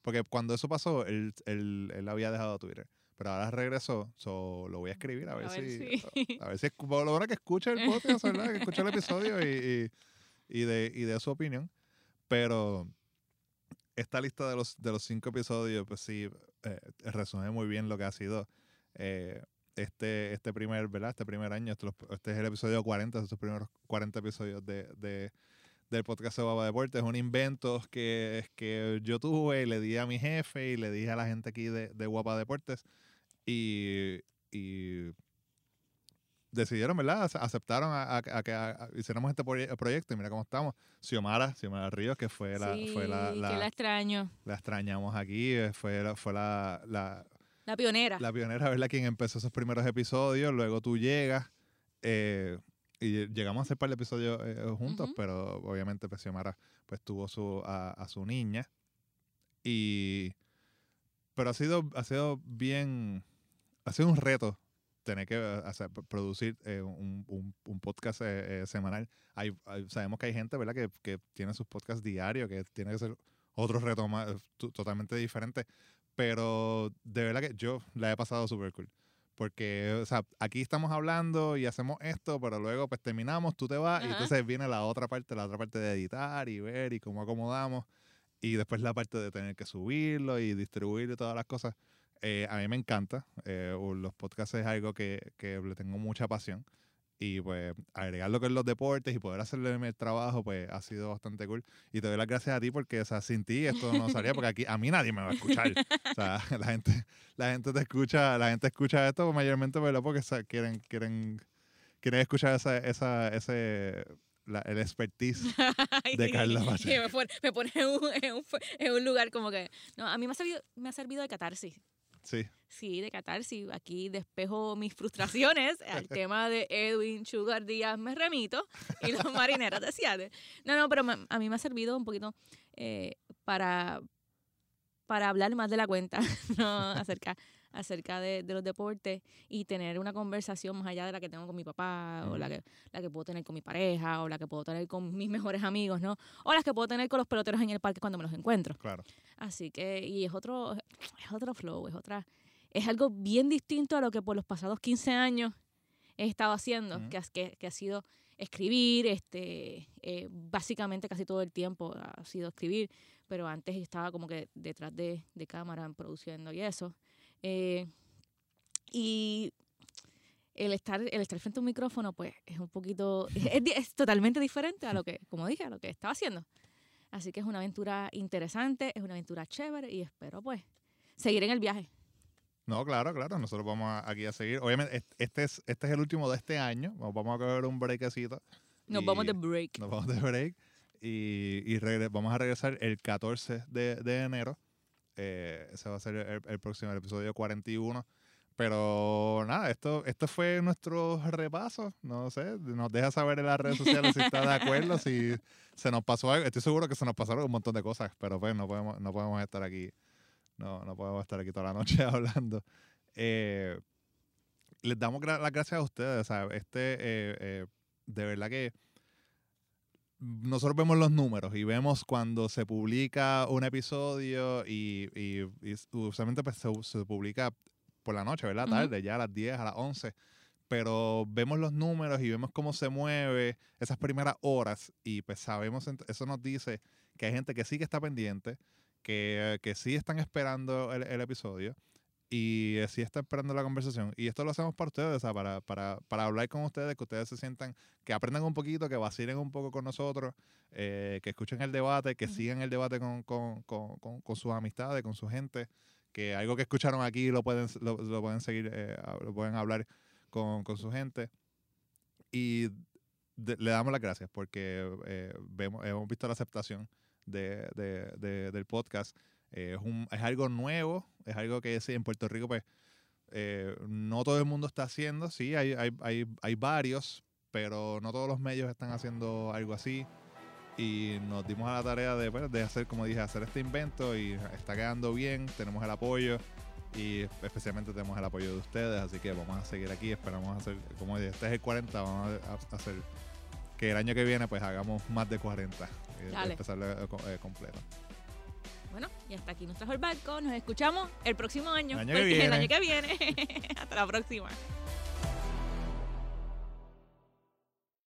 porque cuando eso pasó, él, él, él había dejado Twitter. Pero ahora regresó, so, lo voy a escribir a ver, A ver si, si- a ver si escu- lo bueno que escuche el podcast, ¿verdad? Que escuche el <laughs> episodio y, y, y de, y de su opinión. Pero esta lista de los, de los cinco episodios, pues sí, eh, resume muy bien lo que ha sido eh, este, este primer, ¿verdad? Este primer año. Este, este es el episodio 40, estos primeros 40 episodios de, de- del podcast de Baba Deportes. Un invento que, que yo tuve y le di a mi jefe y le dije a la gente aquí de, de Guapa Deportes. Y, y decidieron, ¿verdad? Ace- Aceptaron a, a- a que a- hiciéramos este proye- proyecto y mira cómo estamos. Xiomara, Xiomara Ríos, que fue la, sí, fue la, que la- la extraño. la extrañamos aquí, eh, fue, la- fue la, la, La pionera. la pionera, ¿verdad? Quien empezó esos primeros episodios, luego tú llegas eh, y llegamos a hacer par de episodios eh, juntos, pero obviamente Xiomara pues tuvo su, a, a su niña y pero ha sido, ha sido bien, ha sido un reto tener que eh, hacer, producir eh, un, un- un podcast eh, semanal. Hay, hay- sabemos que hay gente, ¿verdad? Que, que tiene sus podcasts diarios, que tiene que ser otro reto más, totalmente diferente. Pero de verdad que yo la he pasado súper cool. Porque, o sea, aquí estamos hablando y hacemos esto, pero luego pues terminamos, tú te vas y Ajá. entonces viene la otra parte, la otra parte de editar y ver y cómo acomodamos. Y después la parte de tener que subirlo y distribuir y todas las cosas. Eh, a mí me encanta. eh, los podcasts es algo que, que le tengo mucha pasión. Y pues agregar lo que es los deportes y poder hacerle el trabajo, pues ha sido bastante cool. Y te doy las gracias a ti porque, o sea, sin ti esto no salía, porque aquí a mí nadie me va a escuchar. O sea, <laughs> la gente, la gente te escucha, la gente escucha esto mayormente ¿verdad? porque o sea, quieren, quieren, quieren escuchar esa, esa, ese, la- el expertise <laughs> de Carla Pacheco. me pone, me pone en, un, en un- en un lugar como que... No, a mí me ha servido, me ha servido de catarsis. Sí, Sí, de catarsis. Aquí despejo mis frustraciones. <laughs> Al tema de Edwin Sugar Díaz me remito. Y los <laughs> marineros de Seattle. No, no, pero a mí me ha servido un poquito eh, para, para hablar más de la cuenta <laughs> ¿no? acerca, acerca de, de los deportes y tener una conversación más allá de la que tengo con mi papá o la que, la que puedo tener con mi pareja o la que puedo tener con mis <laughs> mejores amigos, ¿no? O las que puedo tener con los peloteros en el parque cuando me los encuentro. claro. Así que, y es otro, es otro flow, es otra, es algo bien distinto a lo que por los pasados 15 años he estado haciendo, que, has- que, que ha sido escribir, este, eh, básicamente casi todo el tiempo ha sido escribir, pero antes estaba como que detrás de, de cámara produciendo y eso. Eh, y el estar, el estar frente a un micrófono, pues es un poquito, es, es totalmente diferente a lo que, como dije, a lo que estaba haciendo. Así que es una aventura interesante, es una aventura chévere y espero pues seguir en el viaje. No, claro, claro. Nosotros vamos a- aquí a seguir. Obviamente, est- este es, este es el último de este año. Vamos a coger un breakcito. Nos vamos de break. Nos vamos de break. Y, y vamos a regresar el 14 de, de enero. Eh, ese va a ser el, el próximo, el episodio 41. Pero nada, esto, esto fue nuestro repaso. No sé, nos deja saber en las redes sociales si está de acuerdo, si se nos pasó algo. Estoy seguro que se nos pasaron un montón de cosas, pero pues no podemos, no podemos estar aquí. No, no podemos estar aquí toda la noche <laughs> hablando. Eh, les damos gra- las gracias a ustedes. sea, Este, eh, eh, de verdad que nosotros vemos los números y vemos cuando se publica un episodio y, y- y usualmente pues, se, se publica por la noche, ¿verdad? Tarde, ya a las 10, a las 11. Pero vemos los números y vemos cómo se mueve esas primeras horas y pues sabemos, eso nos dice que hay gente que sí que está pendiente, que, que sí están esperando el, el episodio y eh, sí están esperando la conversación. Y esto lo hacemos para ustedes, o sea, para, para, para hablar con ustedes, que ustedes se sientan, que aprendan un poquito, que vacilen un poco con nosotros, eh, que escuchen el debate, que sigan el debate con, con, con, con, sus amistades, con su gente, que algo que escucharon aquí lo pueden, lo, lo pueden seguir, eh, lo pueden hablar con, con su gente. Y de- le damos las gracias porque eh, vemos, hemos visto la aceptación de- de- del podcast. Eh, es, un, es algo nuevo, es algo que en Puerto Rico, pues, eh, no todo el mundo está haciendo. Sí, hay, hay, hay, hay varios, pero no todos los medios están haciendo algo así. Y nos dimos a la tarea de, pues, de hacer, como dije, hacer este invento y está quedando bien, tenemos el apoyo y especialmente tenemos el apoyo de ustedes, así que vamos a seguir aquí, esperamos hacer, como dije, este es el 40, vamos a, hacer que el año que viene pues hagamos más de 40 y Dale. empezarlo eh, co- eh, completo. Bueno, y hasta aquí nos trajo el barco. Nos escuchamos el próximo año. El año que porque el viene. año que viene. <laughs> hasta la próxima.